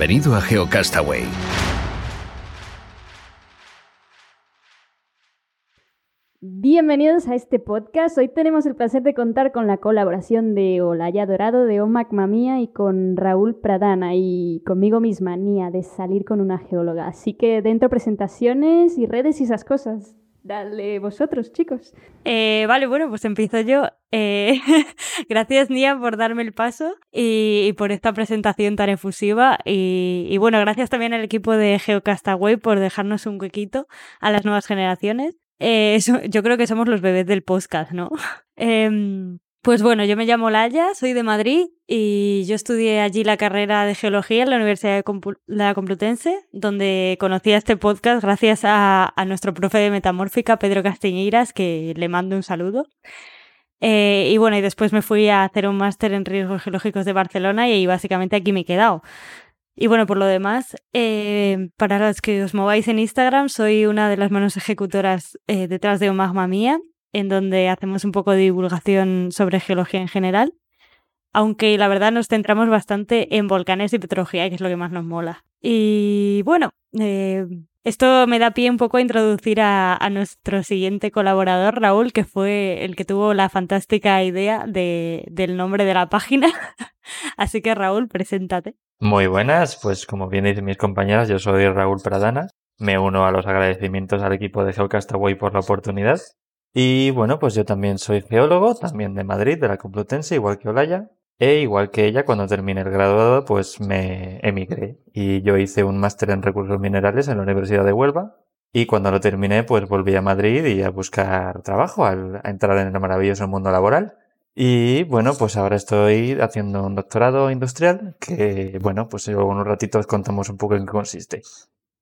Bienvenido a GeoCastaway. Bienvenidos a este podcast. Hoy tenemos el placer de contar con la colaboración de Olaya Dorado, de Omac Mamía y con Raúl Pradana y conmigo misma, Nia, de salir con una geóloga. Así que dentro presentaciones y redes y esas cosas. Dale vosotros, chicos. Eh, vale, bueno, pues empiezo yo. Eh, gracias, Nia, por darme el paso y, por esta presentación tan efusiva. Y, bueno, gracias también al equipo de Geocastaway por dejarnos un huequito a las nuevas generaciones. Eh, yo creo que somos los bebés del podcast, ¿no? Pues bueno, yo me llamo Laya, soy de Madrid y yo estudié allí la carrera de geología en la Universidad de, la Complutense, donde conocí a este podcast gracias a, nuestro profe de metamórfica, Pedro Castiñeiras, que le mando un saludo. Eh, y bueno, y después me fui a hacer un máster en riesgos geológicos de Barcelona y básicamente aquí me he quedado. Y bueno, por lo demás, eh, para los que os mováis en Instagram, soy una de las manos ejecutoras eh, detrás de un magma mía en donde hacemos un poco de divulgación sobre geología en general, aunque la verdad nos centramos bastante en volcanes y petrología, que es lo que más nos mola. Y bueno, eh, esto me da pie un poco a introducir a, nuestro siguiente colaborador, Raúl, que fue el que tuvo la fantástica idea del nombre de la página. Así que Raúl, preséntate. Muy buenas, pues como bien dicen mis compañeras, yo soy Raúl Pradana. Me uno a los agradecimientos al equipo de Geocastaway por la oportunidad y bueno, pues yo también soy geólogo, también de Madrid, de la Complutense, igual que Olaya. E igual que ella, cuando terminé el graduado, pues me emigré. Y yo hice un máster en recursos minerales en la Universidad de Huelva. Y cuando lo terminé, pues volví a Madrid y a buscar trabajo, a entrar en el maravilloso mundo laboral. Y bueno, pues ahora estoy haciendo un doctorado industrial que, bueno, pues en un ratito os contamos un poco en qué consiste.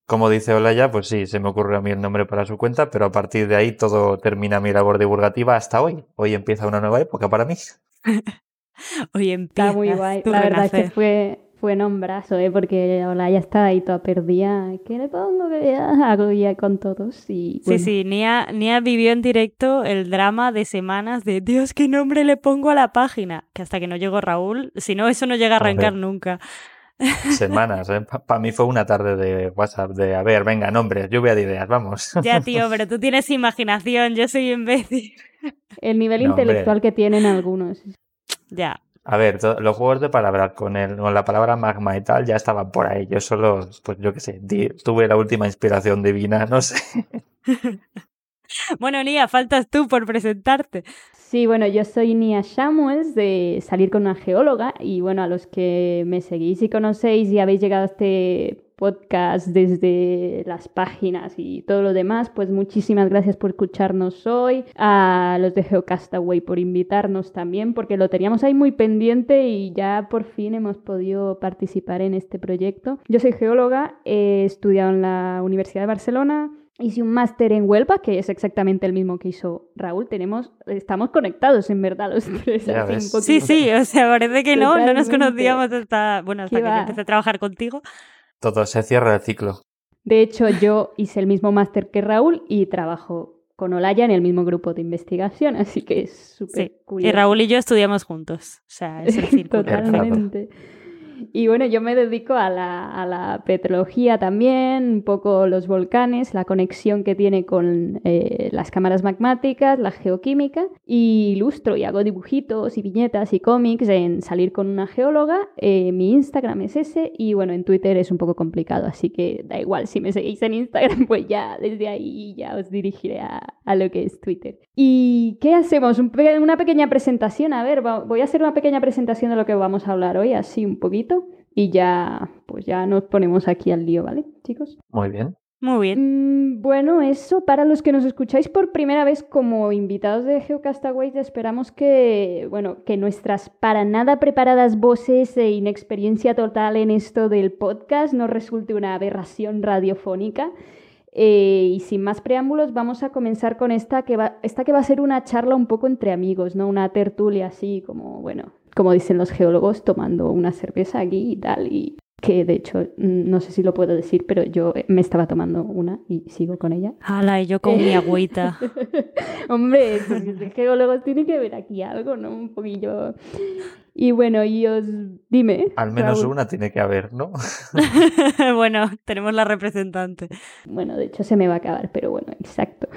Como dice Olaya, pues sí, se me ocurrió a mí el nombre para su cuenta, pero a partir de ahí todo termina mi labor divulgativa hasta hoy. Hoy empieza una nueva época para mí. hoy empieza. Está muy guay. La verdad es que fue, fue nombrazo, ¿eh? porque Olaya estaba ahí toda perdida. ¿Qué le pongo? ¿Qué hago ya con todos? Y, Sí, sí, Nia, Nia vivió en directo el drama de semanas de Dios, ¿qué nombre le pongo a la página? Que hasta que no llegó Raúl, si no, eso no llega a arrancar nunca. Semanas, ¿eh? Para mí fue una tarde de WhatsApp de, a ver, venga, nombres, lluvia de ideas, vamos. Ya, tío, pero tú tienes imaginación, yo soy imbécil. El nivel intelectual que tienen algunos. Ya. A ver, los juegos de palabras con, el, con la palabra magma y tal ya estaban por ahí. Yo solo, pues yo qué sé, tuve la última inspiración divina, no sé. bueno, Nia, faltas tú por presentarte. Sí, bueno, yo soy Nia Samuels de Salir con una geóloga y bueno, a los que me seguís y conocéis y habéis llegado a este podcast desde las páginas y todo lo demás, pues muchísimas gracias por escucharnos hoy, a los de Geocastaway por invitarnos también, porque lo teníamos ahí muy pendiente y ya por fin hemos podido participar en este proyecto. Yo soy geóloga, he estudiado en la Universidad de Barcelona, Hice un máster en Huelva, que es exactamente el mismo que hizo Raúl. Tenemos, estamos conectados en verdad los tres. sí, sí, o sea, parece que no, no nos conocíamos hasta, bueno, hasta que yo empecé a trabajar contigo. Todo se cierra el ciclo. De hecho, yo hice el mismo máster que Raúl y trabajo con Olaya en el mismo grupo de investigación, así que es súper curioso. Y Raúl y yo estudiamos juntos, o sea, es el círculo. Totalmente. Y bueno, yo me dedico a la, a la, petrología también, un poco los volcanes, la conexión que tiene con eh, las cámaras magmáticas, la geoquímica, y ilustro y hago dibujitos y viñetas y cómics en salir con una geóloga. Eh, mi Instagram es ese y bueno, en Twitter es un poco complicado, así que da igual, si me seguís en Instagram, pues ya desde ahí ya os dirigiré a, a lo que es Twitter. ¿Y qué hacemos? una pequeña presentación, a ver, voy a hacer una pequeña presentación de lo que vamos a hablar hoy, así un poquito y ya, pues ya nos ponemos aquí al lío, ¿vale, chicos? Muy bien. Muy bien. Mm, bueno, eso para los que nos escucháis por primera vez como invitados de Geocastaway, esperamos que, bueno, que nuestras para nada preparadas voces e inexperiencia total en esto del podcast no resulte una aberración radiofónica. Eh, y sin más preámbulos, vamos a comenzar con esta que, va, esta que va a ser una charla un poco entre amigos, ¿no? Una tertulia así como, bueno, como dicen los geólogos, tomando una cerveza aquí y tal. Y que de hecho, mm, no sé si lo puedo decir, pero yo eh, me estaba tomando una y sigo con ella. ¡Hala! Y yo con mi agüita. Hombre, los geólogos tiene que ver aquí algo, ¿no? Un poquillo. Y bueno, y os dime. Al menos una tiene que haber, ¿no? bueno, tenemos la representante. Bueno, de hecho se me va a acabar, pero bueno, exacto.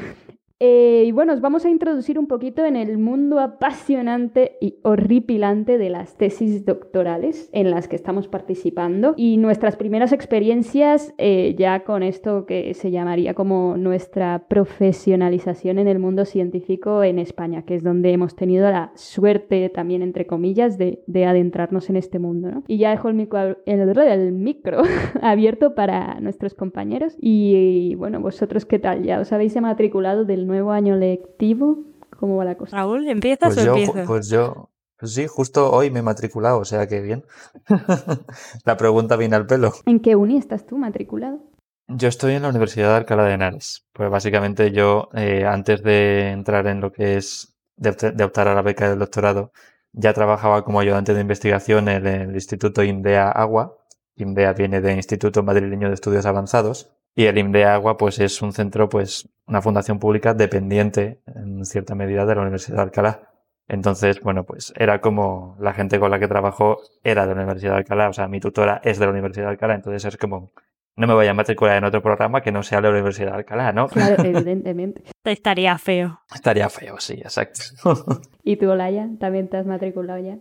Eh, y bueno, os vamos a introducir un poquito en el mundo apasionante y horripilante de las tesis doctorales en las que estamos participando y nuestras primeras experiencias eh, ya con esto que se llamaría como nuestra profesionalización en el mundo científico en España, que es donde hemos tenido la suerte también, entre comillas, de, adentrarnos en este mundo. ¿no? Y ya dejo el micro, abierto para nuestros compañeros y, y bueno, vosotros qué tal, ya os habéis matriculado del nuevo año lectivo? ¿Cómo va la cosa? Raúl, ¿empiezas pues o yo, Pues yo, pues sí, justo hoy me he matriculado, o sea que bien. la pregunta viene al pelo. ¿En qué uni estás tú matriculado? Yo estoy en la Universidad de Alcalá de Henares. Pues básicamente yo, eh, antes de entrar en lo que es de, optar a la beca del doctorado, ya trabajaba como ayudante de investigación en el Instituto INDEA Agua. INDEA viene de Instituto Madrileño de Estudios Avanzados. Y el IMDEA Agua, pues es un centro, pues, una fundación pública dependiente en cierta medida de la Universidad de Alcalá. Entonces, bueno, pues era como la gente con la que trabajo era de la Universidad de Alcalá, o sea, mi tutora es de la Universidad de Alcalá, entonces es como, no me voy a matricular en otro programa que no sea la Universidad de Alcalá, ¿no? Claro, evidentemente. Estaría feo. Estaría feo, sí, exacto. ¿Y tú, Olaya, también te has matriculado ya?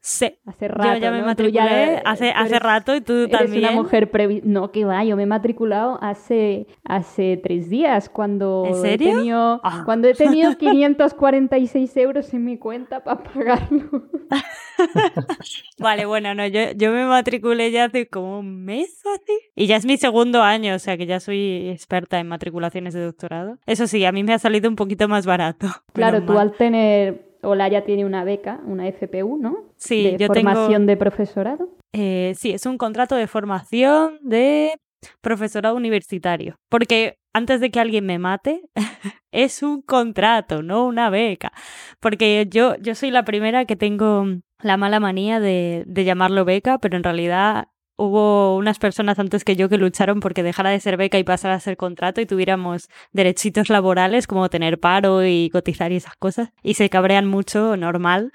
Sí. Hace rato. Yo ya me matriculé hace, hace rato y tú eres también. una mujer previ... No, que va, yo me he matriculado hace, hace tres días cuando ¿En serio? he tenido, ah. cuando he tenido 546 euros en mi cuenta para pagarlo. vale, bueno, no, yo, yo me matriculé ya hace como un mes o así. Y ya es mi segundo año, o sea que ya soy experta en matriculaciones de doctorado. Eso sí, a mí me ha salido un poquito más barato. Claro, tú al tener Olaya tiene una beca, una FPU, ¿no? Sí, de yo formación de profesorado. Eh, sí, es un contrato de formación de profesorado universitario. Porque antes de que alguien me mate, es un contrato, no una beca. Porque yo, yo soy la primera que tengo la mala manía de, de llamarlo beca, pero en realidad hubo unas personas antes que yo que lucharon porque dejara de ser beca y pasara a ser contrato y tuviéramos derechitos laborales como tener paro y cotizar y esas cosas. Y se cabrean mucho, normal,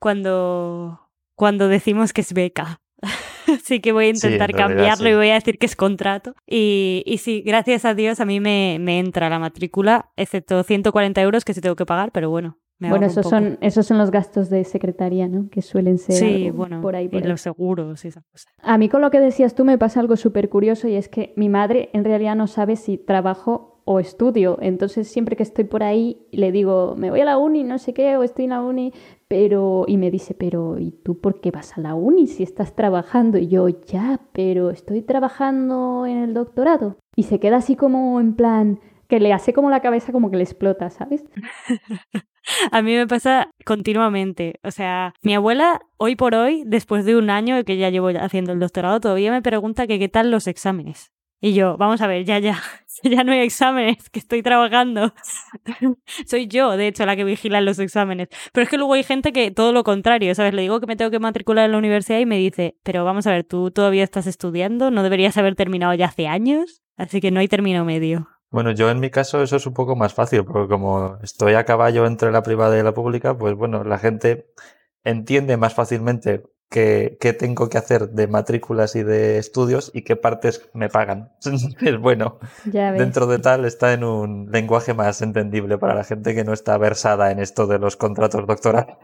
cuando, cuando decimos que es beca. Así que voy a intentar cambiarlo y voy a decir que es contrato. Y, y sí, gracias a Dios a mí me, me entra la matrícula, excepto 140 euros que sí tengo que pagar, pero bueno, bueno, esos son, esos son los gastos de secretaría, ¿no? Que suelen ser sí, bueno, por ahí. y los seguros y esas cosas. A mí con lo que decías tú me pasa algo súper curioso y es que mi madre en realidad no sabe si trabajo o estudio. Entonces siempre que estoy por ahí le digo, me voy a la uni, no sé qué, o estoy en la uni, pero... Y me dice, pero ¿y tú por qué vas a la uni si estás trabajando? Y yo, ya, pero estoy trabajando en el doctorado. Y se queda así como en plan, que le hace como la cabeza como que le explota, ¿sabes? A mí me pasa continuamente. O sea, mi abuela, hoy por hoy, después de un año que ya llevo haciendo el doctorado, todavía me pregunta que qué tal los exámenes. Y yo, vamos a ver, ya, ya, ya no hay exámenes, que estoy trabajando. Soy yo, de hecho, la que vigila los exámenes. Pero es que luego hay gente que todo lo contrario, ¿sabes? Le digo que me tengo que matricular en la universidad y me dice, pero vamos a ver, tú todavía estás estudiando, no deberías haber terminado ya hace años, así que no hay término medio. Bueno, yo en mi caso eso es un poco más fácil, porque como estoy a caballo entre la privada y la pública, pues bueno, la gente entiende más fácilmente qué, qué tengo que hacer de matrículas y de estudios y qué partes me pagan. es bueno, dentro de tal está en un lenguaje más entendible para la gente que no está versada en esto de los contratos doctorales.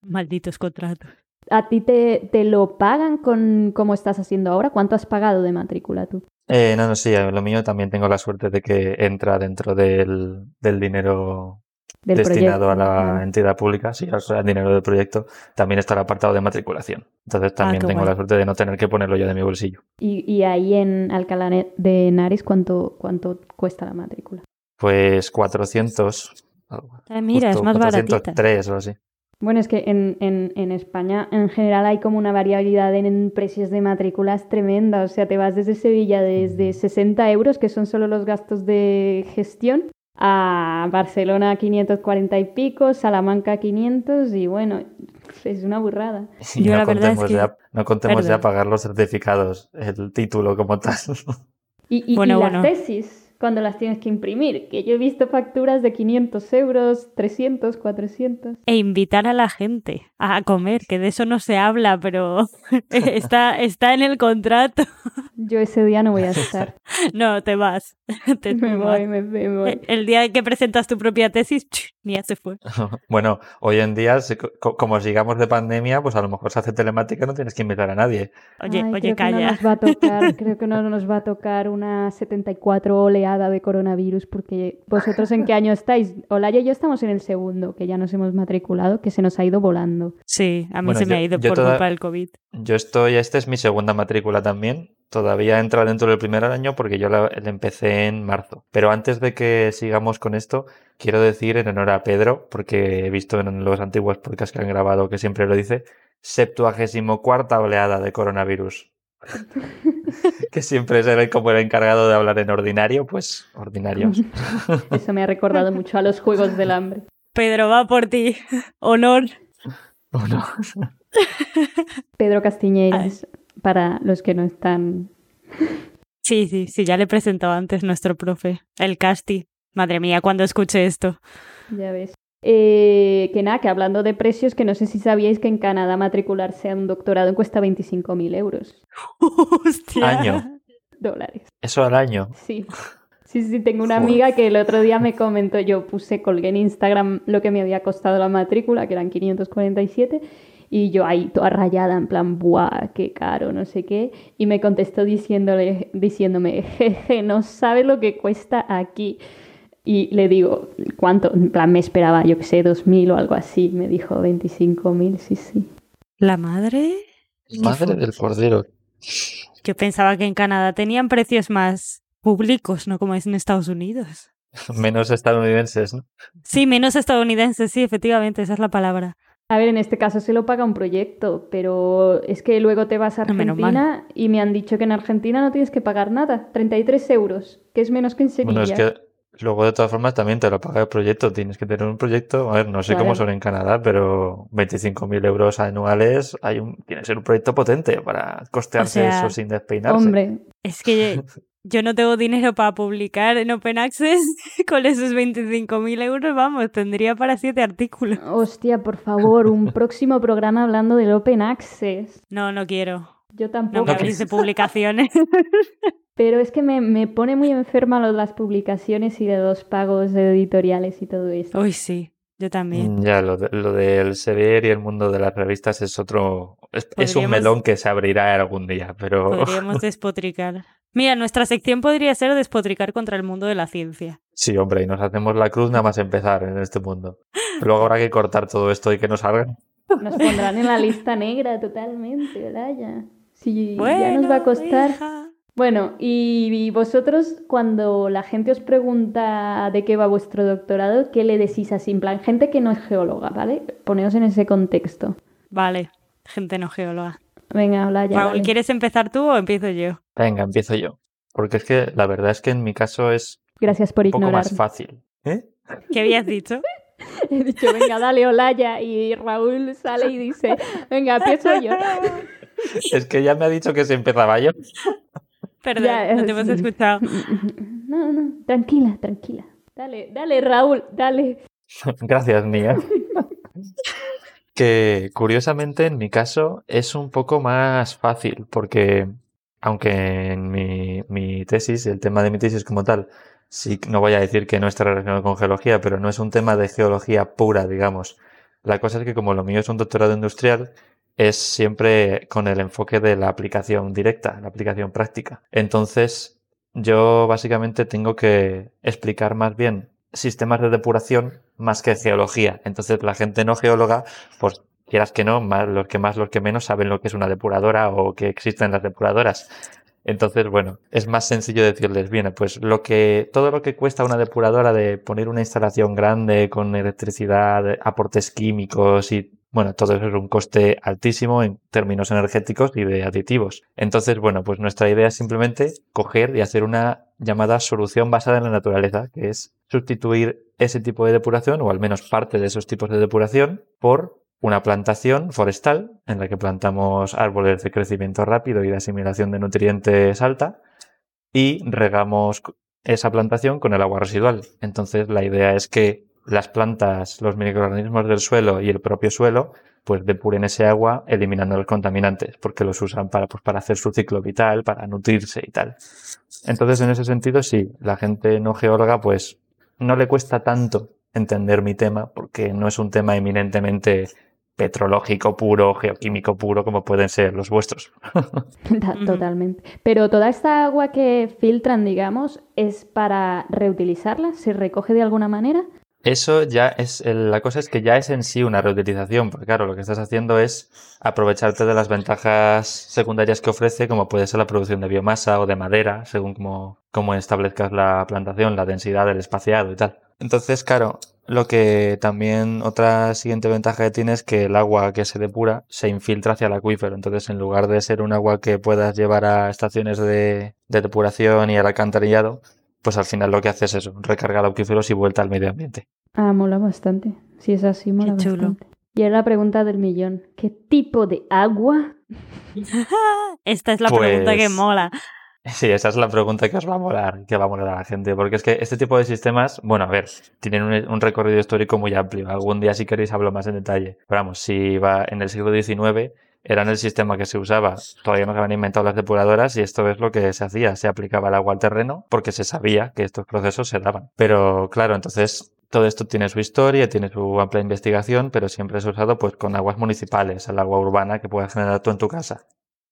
Malditos contratos. ¿A ti te, te lo pagan con cómo estás haciendo ahora? ¿Cuánto has pagado de matrícula tú? Eh, no, no, sí, lo mío también tengo la suerte de que entra dentro del, del dinero Del destinado proyecto, a la entidad pública, sí, o sea, el dinero del proyecto, también está el apartado de matriculación. Entonces también qué tengo guay. la suerte de no tener que ponerlo yo de mi bolsillo. Y, y ahí en Alcalá de Henares, ¿cuánto, ¿cuánto cuesta la matrícula? Pues 400. algo, Ah, mira, es más baratita. 403 o así. Bueno, es que en, en, en España en general hay como una variabilidad en, en precios de matrículas tremenda. O sea, te vas desde Sevilla desde 60 euros, que son solo los gastos de gestión, a Barcelona 540 y pico, Salamanca 500 y bueno, es una burrada. Y Yo no la verdad es contemos, que- ya, no contemos ya pagar los certificados, el título como tal. Y, y- y Bueno, las bueno. tesis, cuando las tienes que imprimir, que yo he visto facturas de 500 euros, 300, 400. E invitar a la gente a comer, que de eso no se habla, pero está, está en el contrato. Yo ese día no voy a estar. No, te vas. Te me vas. voy, me, me voy. El día que presentas tu propia tesis, ni ya se fue. Bueno, hoy en día, como sigamos de pandemia, pues a lo mejor se hace telemática, no tienes que invitar a nadie. Oye, Ay, oye, creo que no calla. nos va a tocar, creo que no nos va a tocar una 74 oleada de coronavirus, porque vosotros en qué año estáis? Olaya y yo estamos en el segundo, que ya nos hemos matriculado, que se nos ha ido volando. Sí, a mí Bueno, se me ha ido por toda- culpa del COVID. Yo estoy, esta es mi segunda matrícula también. Todavía entra dentro del primer año porque yo la, la empecé en marzo. Pero antes de que sigamos con esto, quiero decir en honor a Pedro, porque he visto en los antiguos podcasts que han grabado que siempre lo dice, septuagésimo cuarta oleada de coronavirus. que siempre es el, como el encargado de hablar en ordinario, pues ordinarios. Eso me ha recordado mucho a los Juegos del Hambre. Pedro, va por ti. Honor. Bueno, Pedro Castiñeiras, para los que no están... Sí, sí, sí, ya le he presentado antes nuestro profe, el Casti. Madre mía, cuando escuche esto. Ya ves. Eh, que nada, que hablando de precios, que no sé si sabíais que en Canadá matricularse a un doctorado cuesta 25.000 euros. Hostia. Año. Dólares. eso al año. Sí. Sí, sí, tengo una amiga que el otro día me comentó, yo puse, colgué en Instagram lo que me había costado la matrícula, que eran 547, y yo ahí toda rayada, en plan, ¡buah, qué caro, no sé qué! Y me contestó diciéndole, diciéndome, jeje, no sabe lo que cuesta aquí. Y le digo, ¿cuánto? En plan, me esperaba, yo que sé, 2.000 o algo así. Me dijo 25.000, sí, sí. ¿La madre? Madre del cordero. Yo pensaba que en Canadá tenían precios más públicos, no como es en Estados Unidos. Menos estadounidenses, ¿no? Sí, menos estadounidenses, sí, efectivamente, esa es la palabra. A ver, en este caso se lo paga un proyecto, pero es que luego te vas a. Argentina y me han dicho que en Argentina no tienes que pagar nada, 33 euros, que es menos que en Sevilla. Bueno, es que luego de todas formas también te lo paga el proyecto. Tienes que tener un proyecto. A ver, no sé cómo son en Canadá, pero 25.000 euros anuales hay un, tiene que ser un proyecto potente para costearse O sea, eso sin despeinarse. Hombre, Es que yo no tengo dinero para publicar en Open Access con esos 25.000 euros, vamos, tendría para siete artículos. hostia, por favor, un próximo programa hablando del Open Access. No, no quiero. Yo No tampoco. habléis de publicaciones. Pero es que me, me pone muy enferma lo de las publicaciones y de los pagos editoriales y todo eso. Uy, sí, yo también. Mm, Ya, lo, de- lo del Sevier y el mundo de las revistas es otro. Es, es un melón que se abrirá algún día, pero. Podríamos despotricar. Mira, nuestra sección podría ser despotricar contra el mundo de la ciencia. Sí, hombre, y nos hacemos la cruz nada más empezar en este mundo. Luego habrá que cortar todo esto y que no salga. Nos pondrán en la lista negra totalmente, Olaya. Sí, Bueno, ya nos va a costar. hija. Bueno, y, y vosotros cuando la gente os pregunta de qué va vuestro doctorado, ¿qué le decís así? En plan, gente que no es geóloga, ¿vale? Poneos en ese contexto. Vale, gente no geóloga. Venga, Olaya. Raúl, dale. ¿quieres empezar tú o empiezo yo? Venga, empiezo yo. Porque es que la verdad es que en mi caso es Gracias por un poco ignorar. más fácil. ¿Eh? ¿Qué habías dicho? He dicho, venga, dale, Olaya. Y Raúl sale y dice, venga, empiezo yo. Es que ya me ha dicho que se empezaba yo. Perdón, Ya, no te hemos sí. escuchado. No, no, tranquila, tranquila. Dale, dale, Raúl, dale. Gracias, Mía. Que curiosamente en mi caso es un poco más fácil porque aunque en mi, mi tesis, el tema de mi tesis como tal, sí, no voy a decir que no está relacionado con geología, pero no es un tema de geología pura, digamos. La cosa es que como lo mío es un doctorado industrial, es siempre con el enfoque de la aplicación directa, la aplicación práctica. Entonces, yo básicamente tengo que explicar más bien sistemas de depuración más que geología. Entonces la gente no geóloga, pues quieras que no, más, los que más, los que menos saben lo que es una depuradora o que existen las depuradoras. Entonces, bueno, es más sencillo decirles, bien, pues lo que, todo lo que cuesta una depuradora de poner una instalación grande con electricidad, aportes químicos y bueno, todo eso es un coste altísimo en términos energéticos y de aditivos. Entonces, bueno, pues nuestra idea es simplemente coger y hacer una llamada solución basada en la naturaleza, que es sustituir ese tipo de depuración, o al menos parte de esos tipos de depuración, por una plantación forestal en la que plantamos árboles de crecimiento rápido y de asimilación de nutrientes alta y regamos esa plantación con el agua residual. Entonces la idea es que las plantas, los microorganismos del suelo y el propio suelo pues depuren ese agua eliminando los contaminantes porque los usan para, pues, para hacer su ciclo vital, para nutrirse y tal. Entonces en ese sentido sí, la gente no geóloga pues no le cuesta tanto entender mi tema porque no es un tema eminentemente petrológico puro, geoquímico puro, como pueden ser los vuestros. Totalmente. Pero toda esta agua que filtran, digamos, ¿es para reutilizarla? ¿Se recoge de alguna manera? Eso ya es, la cosa es que ya es en sí una reutilización, porque claro, lo que estás haciendo es aprovecharte de las ventajas secundarias que ofrece, como puede ser la producción de biomasa o de madera, según como, como establezcas la plantación, la densidad del espaciado y tal. Entonces, claro, lo que también otra siguiente ventaja que tiene es que el agua que se depura se infiltra hacia el acuífero. Entonces, en lugar de ser un agua que puedas llevar a estaciones de, depuración y al alcantarillado, pues al final lo que hace es eso, recargar acuíferos y vuelta al medio ambiente. Ah, mola bastante. Si es así, mola bastante. Y ahora la pregunta del millón. ¿Qué tipo de agua? Esta es la pregunta que Pues mola. Sí, esa es la pregunta que os va a molar, que va a molar a la gente, porque es que este tipo de sistemas, bueno, a ver, tienen un, un recorrido histórico muy amplio. Algún día, si queréis, hablo más en detalle. Pero vamos, si va en el siglo XIX, eran el sistema que se usaba. Todavía no se habían inventado las depuradoras y esto es lo que se hacía. Se aplicaba el agua al terreno porque se sabía que estos procesos se daban. Pero claro, entonces todo esto tiene su historia, tiene su amplia investigación, pero siempre es usado pues con aguas municipales, el agua urbana que puedes generar tú en tu casa.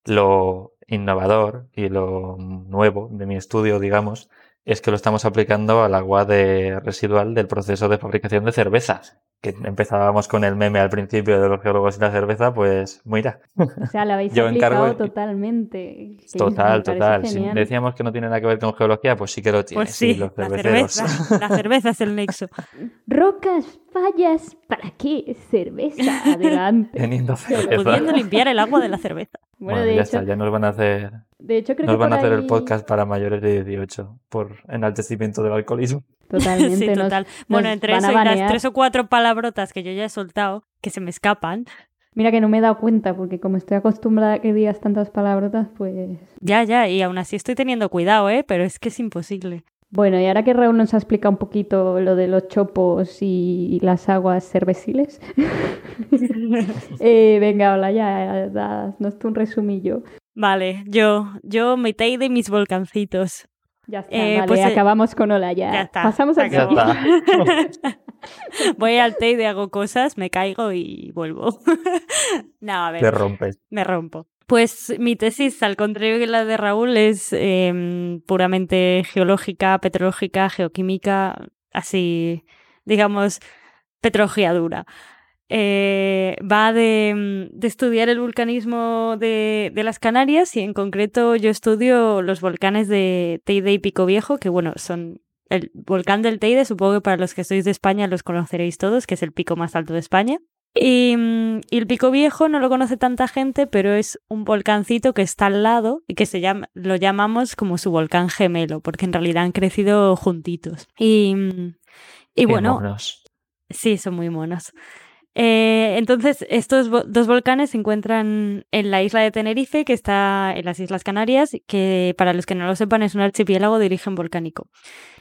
Lo innovador y lo nuevo de mi estudio, digamos, es que lo estamos aplicando al agua de residual del proceso de fabricación de cerveza. Que empezábamos con el meme al principio de los geólogos y la cerveza, pues mira. O sea, la habéis Yo aplicado encargo- totalmente. Total, total. Si decíamos que no tiene nada que ver con geología, pues sí que lo tiene. Pues sí, los la cerveza. La cerveza es el nexo. Rocas, fallas, ¿para qué? Cerveza, adelante. Teniendo cerveza. Pudiendo limpiar el agua de la cerveza. Bueno, Bueno, de ya hecho, está, ya nos van a hacer, de hecho creo nos que van a hacer el ahí- podcast para mayores de 18 por enaltecimiento del alcoholismo. Totalmente. Sí, nos- total. Bueno, nos entre van a eso y las tres o cuatro palabrotas que yo ya he soltado, que se me escapan, Mira que no me he dado cuenta, porque como estoy acostumbrada a que digas tantas palabrotas, pues... ya, ya, y aún así estoy teniendo cuidado, ¿eh? Pero es que es imposible. Bueno, y ahora que Raúl nos ha explicado un poquito lo de los chopos y las aguas cerveciles, eh, venga, hola, ya, haznos tú un resumillo. Vale, yo, yo me de mis volcancitos. Ya está, Eh, vale, pues, eh, acabamos con hola, ya. ya está, Pasamos al Ya está. Voy al Teide, hago cosas, me caigo y vuelvo. no, a ver. Te rompes. me rompo. Pues mi tesis, al contrario que la de Raúl, es em, puramente geológica, petrológica, geoquímica, así, digamos, petrología dura. Eh, va de, de estudiar el vulcanismo de, de las Canarias y en concreto yo estudio los volcanes de Teide y Pico Viejo, que bueno, son el volcán del Teide, supongo que para los que sois de España los conoceréis todos, que es el pico más alto de España. Y, mm, y el Pico Viejo no lo conoce tanta gente, pero es un volcancito que está al lado y que se llama, lo llamamos como su volcán gemelo, porque en realidad han crecido juntitos. Y, mm, y bueno, monos. Sí, son muy monos. Eh, entonces, estos vo- dos volcanes se encuentran en la isla de Tenerife, que está en las Islas Canarias, que para los que no lo sepan es un archipiélago de origen volcánico.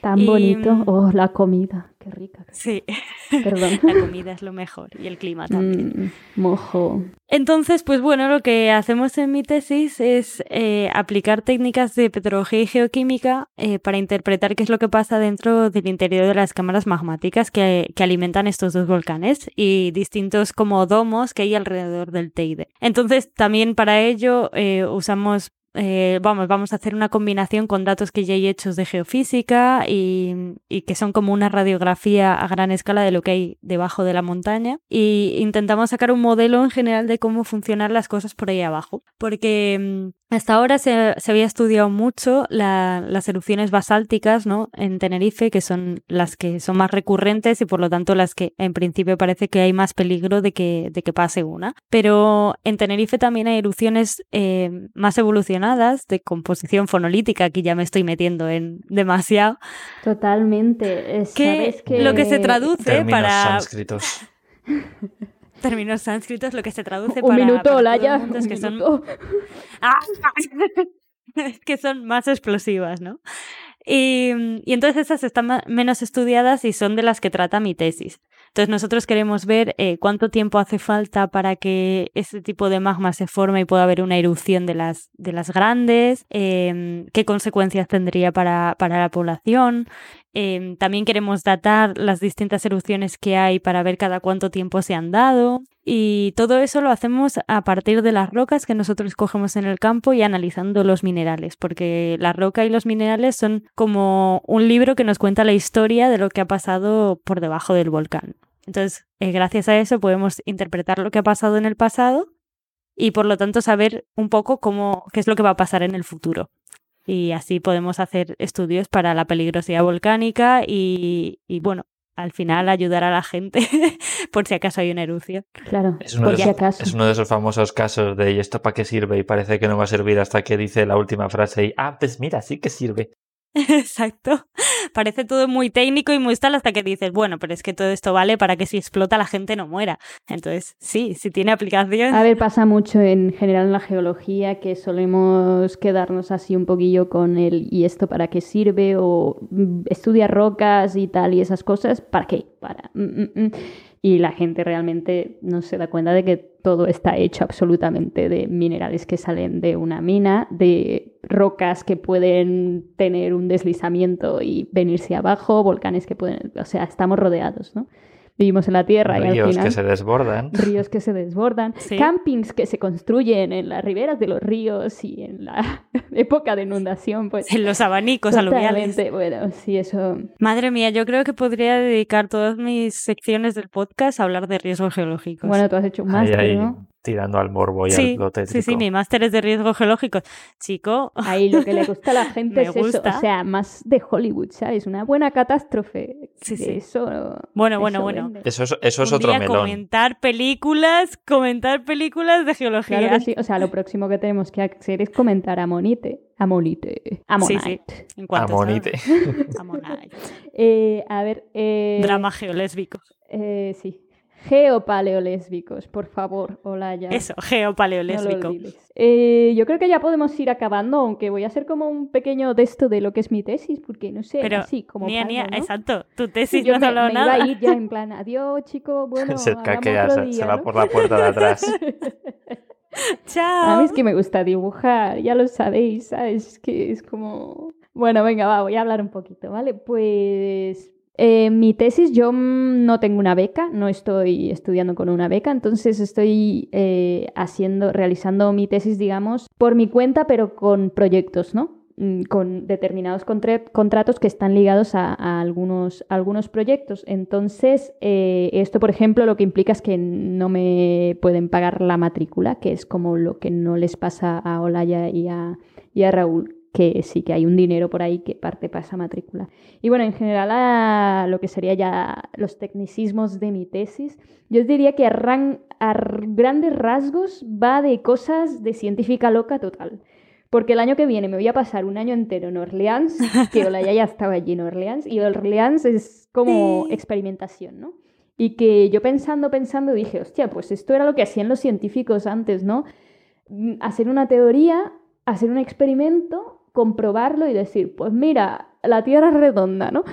Tan Y, bonito. mm, Oh, la comida, qué rica. Sí, Perdón. la comida es lo mejor y el clima también. Mm, mojo. Entonces, pues bueno, lo que hacemos en mi tesis es eh, aplicar técnicas de petrología y geoquímica eh, para interpretar qué es lo que pasa dentro del interior de las cámaras magmáticas que, que alimentan estos dos volcanes y distintos como domos que hay alrededor del Teide. Entonces, también para ello eh, usamos eh, vamos, vamos a hacer una combinación con datos que ya hay hechos de geofísica y, que son como una radiografía a gran escala de lo que hay debajo de la montaña. Y intentamos sacar un modelo en general de cómo funcionan las cosas por ahí abajo. Porque mm, hasta ahora se, había estudiado mucho las erupciones basálticas ¿no? en Tenerife, que son las que son más recurrentes y por lo tanto las que en principio parece que hay más peligro de que, de que pase una. Pero en Tenerife también hay erupciones eh, más evolucionadas de composición fonolítica, aquí ya me estoy metiendo en demasiado. Totalmente. Que, lo que se traduce para... términos sánscritos, lo que se traduce un para, minuto, para Olaya, mundo es un que son. ¡Ah! que son más explosivas, ¿no? Y, entonces esas están menos estudiadas y son de las que trata mi tesis. Entonces nosotros queremos ver eh, cuánto tiempo hace falta para que este tipo de magma se forme y pueda haber una erupción de las, de las grandes, eh, qué consecuencias tendría para, para la población. Eh, también queremos datar las distintas erupciones que hay para ver cada cuánto tiempo se han dado. Y todo eso lo hacemos a partir de las rocas que nosotros cogemos en el campo y analizando los minerales, porque la roca y los minerales son como un libro que nos cuenta la historia de lo que ha pasado por debajo del volcán. Entonces, eh, gracias a eso podemos interpretar lo que ha pasado en el pasado y por lo tanto saber un poco cómo, qué es lo que va a pasar en el futuro. Y así podemos hacer estudios para la peligrosidad volcánica y, y bueno, al final ayudar a la gente por si acaso hay una erupción. Claro, Es uno, por de si esos, acaso. es uno de esos famosos casos de ¿y esto para qué sirve? Y parece que no va a servir hasta que dice la última frase y ah, pues mira, sí que sirve. Exacto. Parece todo muy técnico y muy tal hasta que dices, bueno, pero es que todo esto vale para que si explota la gente no muera. Entonces, sí, si tiene aplicación. A ver, pasa mucho en general en la geología que solemos quedarnos así un poquillo con el ¿y esto para qué sirve? o mm, estudia rocas y tal y esas cosas, ¿para qué? Para. mm, mm. Y la gente realmente no se da cuenta de que todo está hecho absolutamente de minerales que salen de una mina, de rocas que pueden tener un deslizamiento y venirse abajo, volcanes que pueden, o sea, estamos rodeados, ¿no? Vivimos en la Tierra y al Ríos final que se desbordan. ríos que se desbordan, Sí. campings que se construyen en las riberas de los ríos y en la época de inundación, pues En los abanicos aluviales. bueno, sí, eso Madre mía, yo creo que podría dedicar todas mis secciones del podcast a hablar de riesgos geológicos. Bueno, tú has hecho un máster, ¿no? Tirando al morbo y sí, al lo tétrico. sí, sí, mi máster es de riesgos geológicos. Chico, Ahí lo que le gusta a la gente Me es eso, gusta. o sea, más de Hollywood, ¿sabes? Una buena catástrofe. Sí, sí. Eso, Bueno, bueno, eso bueno. Eso es, eso es un otro día melón. comentar películas, comentar películas de geología. Claro que sí, o sea, lo próximo que tenemos que hacer es comentar Amonite. Amonite. Sí, Amonite. sí. En cuanto Amonite. Amonite. Eh, a ver. Eh, Drama geolésbico. eh, sí. Geopaleolésbicos, por favor, hola ya. Eso, geopaleolésbico. Eh, yo creo que ya podemos ir acabando, aunque voy a hacer como un pequeño de esto de lo que es mi tesis, porque no sé, Pero, así como Nia, ¿no? exacto. Tu tesis Yo no me, hablado me iba nada. a ir ya en plan, adiós, chico, bueno, se caquea, otro se, va ¿no? por la puerta de atrás. Chao. A mí es que me gusta dibujar, ya lo sabéis, ¿sabes? Es que es como... Bueno, venga, va, voy a hablar un poquito, ¿vale? Pues eh, mi tesis, yo mm, no tengo una beca, no estoy estudiando con una beca, entonces estoy eh, haciendo, realizando mi tesis, digamos, por mi cuenta, pero con proyectos, ¿no? Mm, Con determinados contra- contratos que están ligados a, algunos, proyectos. Entonces, eh, esto, por ejemplo, lo que implica es que no me pueden pagar la matrícula, que es como lo que no les pasa a Olaya y a Raúl, que sí que hay un dinero por ahí que parte para esa matrícula. Y bueno, en general a lo que sería ya los tecnicismos de mi tesis, yo diría que a, grandes rasgos va de cosas de científica loca total. Porque el año que viene me voy a pasar un año entero en Orleans, que Olaya ya estaba allí en Orleans, y Orleans es como Sí. experimentación, ¿no? Y que yo pensando, pensando, dije, hostia, pues esto era lo que hacían los científicos antes, ¿no? Mm, Hacer una teoría, hacer un experimento, comprobarlo y decir, pues mira, la Tierra es redonda, ¿no?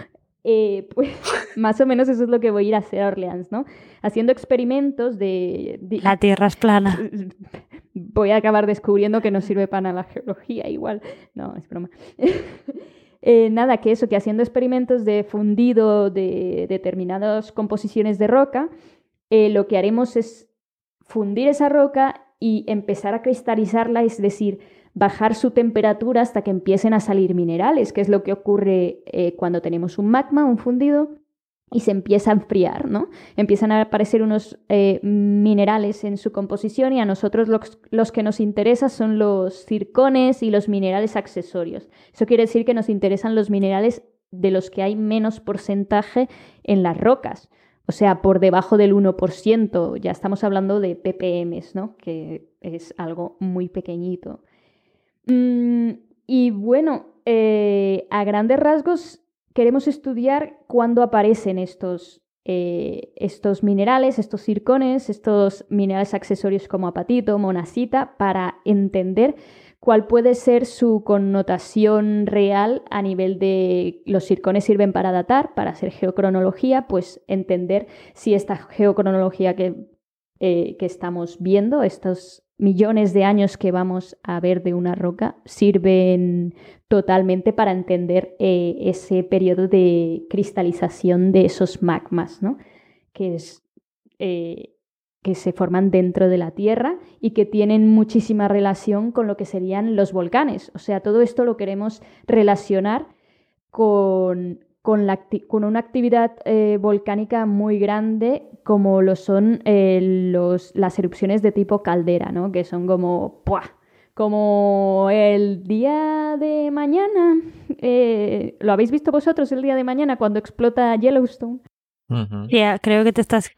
Eh, pues más o menos eso es lo que voy a ir a hacer a Orleans, ¿no? Haciendo experimentos de... de- La tierra es plana. Voy a acabar descubriendo que no sirve para la geología igual. No, es broma. Eh, nada, que eso, que haciendo experimentos de fundido de determinadas composiciones de roca, eh, lo que haremos es fundir esa roca y empezar a cristalizarla, es decir, bajar su temperatura hasta que empiecen a salir minerales, que es lo que ocurre eh, cuando tenemos un magma, un fundido, y se empieza a enfriar, ¿no? Empiezan a aparecer unos eh, minerales en su composición y a nosotros los, los, que nos interesan son los circones y los minerales accesorios. Eso quiere decir que nos interesan los minerales de los que hay menos porcentaje en las rocas. O sea, por debajo del 1%, ya estamos hablando de ppm, ¿no? Que es algo muy pequeñito. Mm, y bueno, eh, a grandes rasgos queremos estudiar cuándo aparecen estos, eh, estos minerales, estos circones, estos minerales accesorios como apatito, monacita, para entender cuál puede ser su connotación real a nivel de los circones sirven para datar, para hacer geocronología, pues entender si esta geocronología que, eh, que estamos viendo, estos millones de años que vamos a ver de una roca sirven totalmente para entender eh, ese periodo de cristalización de esos magmas, ¿no? que, es, eh, que se forman dentro de la Tierra y que tienen muchísima relación con lo que serían los volcanes. O sea, todo esto lo queremos relacionar con, con, una actividad eh, volcánica muy grande como lo son eh, los, las erupciones de tipo caldera, ¿no? que son como, como el día de mañana. Eh, ¿Lo habéis visto vosotros el día de mañana cuando explota Yellowstone? creo que te estás...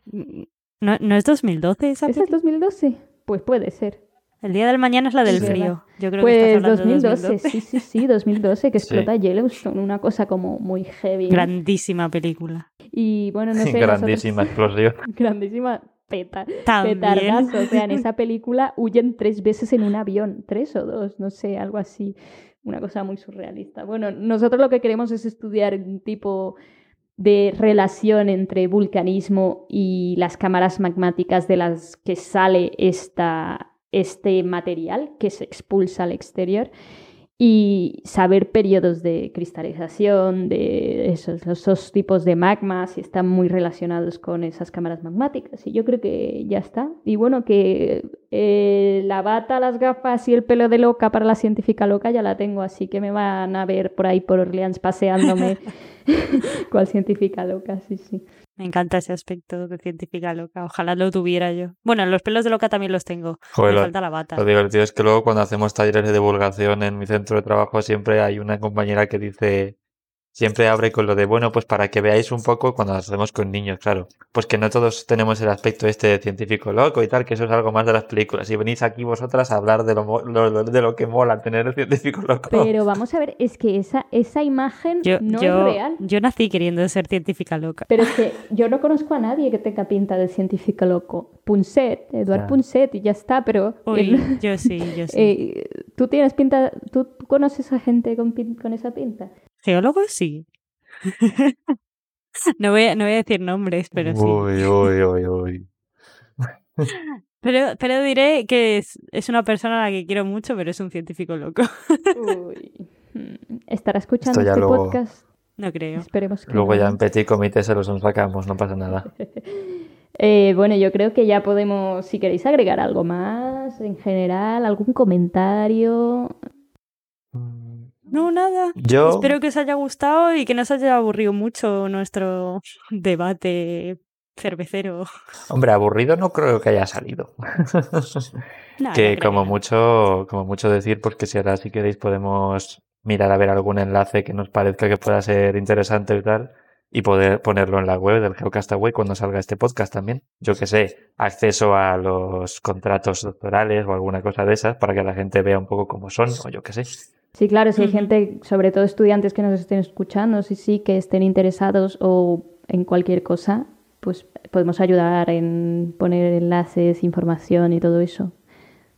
¿No, ¿no es 2012 esa ¿Es el 2012? Pues puede ser. El día del mañana es la del frío. Yo creo pues que estás 2012, 2012, sí, sí, sí, 2012, que explota sí. Yellowstone, una cosa como muy heavy. Grandísima película. Y bueno, no sé. Grandísima nosotros... explosión. Grandísima peta, petardazo. O sea, en esa película huyen tres veces en un avión, tres o dos, no sé, algo así. Una cosa muy surrealista. Bueno, nosotros lo que queremos es estudiar un tipo de relación entre vulcanismo y las cámaras magmáticas de las que sale esta, este material que se expulsa al exterior y saber periodos de cristalización, de esos, esos tipos de magmas, si están muy relacionados con esas cámaras magmáticas. Y yo creo que ya está. Y bueno, que eh, la bata, las gafas y el pelo de loca para la científica loca ya la tengo, así que me van a ver por ahí por Orleans paseándome cual científica loca, sí, sí. Me encanta ese aspecto de científica loca. Ojalá lo tuviera yo. Bueno, los pelos de loca también los tengo. Joder, Me falta la bata. Lo divertido es que luego cuando hacemos talleres de divulgación en mi centro de trabajo siempre hay una compañera que dice siempre abre con lo de, bueno, pues para que veáis un poco cuando hacemos con niños, claro. Pues que no todos tenemos el aspecto este de científico loco y tal, que eso es algo más de las películas. Y venís aquí vosotras a hablar de lo, lo de lo que mola tener el científico loco. Pero vamos a ver, es que esa, esa imagen yo, no yo, es real. Yo nací queriendo ser científica loca. Pero es que yo no conozco a nadie que tenga pinta de científico loco. Punset, Eduard Ya. Punset, y ya está, pero... Uy, el- yo sí, yo sí. eh, ¿Tú tienes pinta, tú conoces a gente con, pin- con esa pinta? Geólogos sí. no, voy a, no voy a decir nombres, pero sí. Uy, uy, uy, uy. Pero, pero diré que es, es una persona a la que quiero mucho, pero es un científico loco. Uy. Mm, ¿Estará escuchando este luego- podcast? No creo. Esperemos que Luego no. ya en petit comité se los sacamos, no pasa nada. Eh, bueno, yo creo que ya podemos, si queréis agregar algo más en general, algún comentario. No, nada. Yo, Espero que os haya gustado y que no os haya aburrido mucho nuestro debate cervecero. hombre, aburrido no creo que haya salido. No, que no como mucho, como mucho decir, pues que si ahora si queréis podemos mirar a ver algún enlace que nos parezca que pueda ser interesante y tal, y poder ponerlo en la web del Geocastaway cuando salga este podcast también. Yo que sé, acceso a los contratos doctorales o alguna cosa de esas para que la gente vea un poco cómo son, o yo que sé. Sí, claro, si hay gente, sobre todo estudiantes que nos estén escuchando, sí, sí, que estén interesados o en cualquier cosa, pues podemos ayudar en poner enlaces, información y todo eso.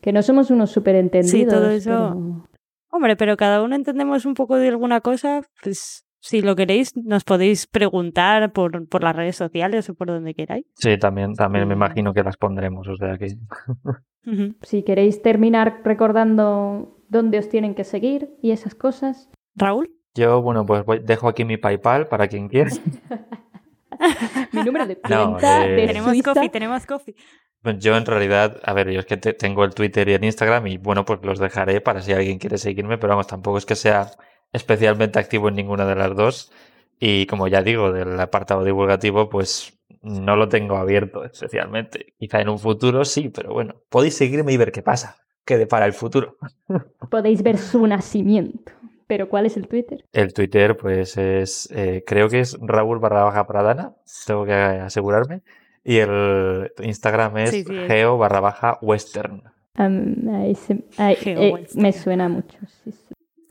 Que no somos unos súper entendidos. Sí, todo eso. Hombre, pero cada uno entendemos un poco de alguna cosa, pues si lo queréis, nos podéis preguntar por, por las redes sociales o por donde queráis. Sí, también, también me imagino que las pondremos, o sea que. Ujú. Si queréis terminar recordando dónde os tienen que seguir y esas cosas. Raúl, Yo, bueno, pues voy- dejo aquí mi PayPal para quien quiera. Mi número de No, cuenta eh, de tenemos Suiza. coffee, tenemos coffee. Pues yo en realidad, a ver, yo es que tengo el Twitter y el Instagram y bueno, pues los dejaré para si alguien quiere seguirme, pero vamos, tampoco es que sea especialmente activo en ninguna de las dos. Y como ya digo, del apartado divulgativo, pues no lo tengo abierto especialmente. Quizá en un futuro sí, pero bueno, podéis seguirme y ver qué pasa, qué para el futuro. Podéis ver su nacimiento. Pero ¿cuál es el Twitter? El Twitter, pues es, eh, creo que es Raúl barra baja Pradana, tengo que asegurarme. Y el Instagram es geo barra baja western. Eh, me suena mucho.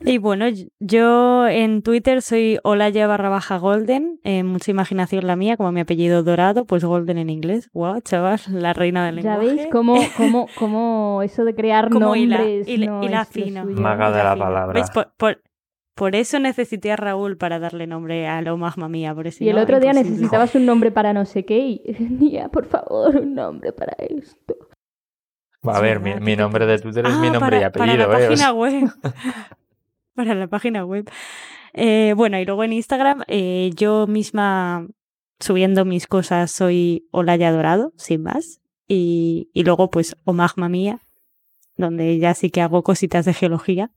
Y bueno, yo en Twitter soy Olaya barra baja golden, eh, mucha imaginación la mía, como mi apellido dorado, pues golden en inglés. Wow, chaval, la reina del lenguaje. ¿Ya veis cómo, cómo, cómo eso de crear nombres y la, fino. Maga de la palabra. Por, eso necesité a Raúl para darle nombre a lo magma mía. Por y el otro día necesitabas un nombre para no sé qué y Nia, por favor, un nombre para esto. A ver, mi, nombre de Twitter es mi ah, nombre y apellido. Para la ¿eh? página web. para la página web. Eh, bueno, y luego en Instagram, eh, yo misma subiendo mis cosas soy Olaya Dorado, sin más. Y, y luego, pues, Omagma Mía, donde ya sí que hago cositas de geología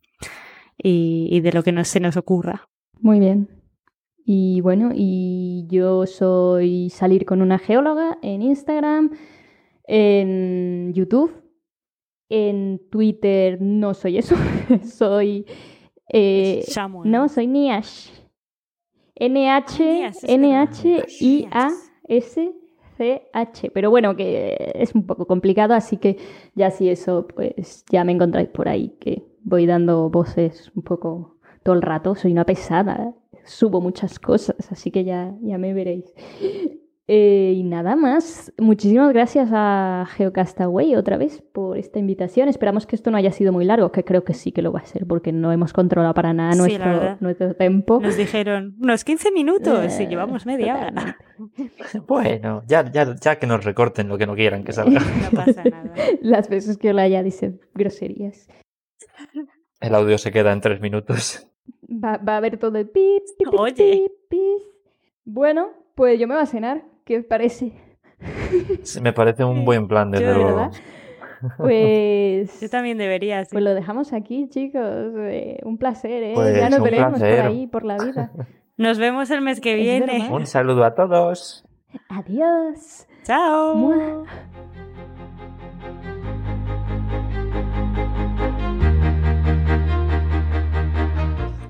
y, y de lo que no se nos ocurra. Muy bien. Y bueno, y yo soy Salir con una geóloga en Instagram, en YouTube, en Twitter no soy eso, soy eh, no, soy Niash. N-H, N-H-I-A-S-C-H. Pero bueno, que es un poco complicado, así que ya si eso, pues ya me encontráis por ahí, que voy dando voces un poco todo el rato. Soy una pesada, subo muchas cosas, así que ya, ya me veréis. Eh, y nada más, muchísimas gracias a Geocastaway otra vez por esta invitación. Esperamos que esto no haya sido muy largo, que creo que sí que lo va a ser, porque no hemos controlado para nada nuestro, nuestro tiempo. Nos dijeron unos 15 minutos y llevamos media hora. Bueno, ya, ya, ya que nos recorten lo que no quieran que salga. No pasa nada. Las veces que Olaya dice groserías. El audio se queda en tres minutos. Va, va a haber todo el pip, pip, pip, pip. Bueno, pues yo me voy a cenar. ¿Qué os parece? me parece un buen plan, desde luego. Pues. Yo también debería. Pues lo dejamos aquí, chicos. Eh, un placer, ¿eh? Pues ya nos veremos por ahí, por la vida. Nos vemos el mes que viene. Un saludo a todos. Adiós. Chao.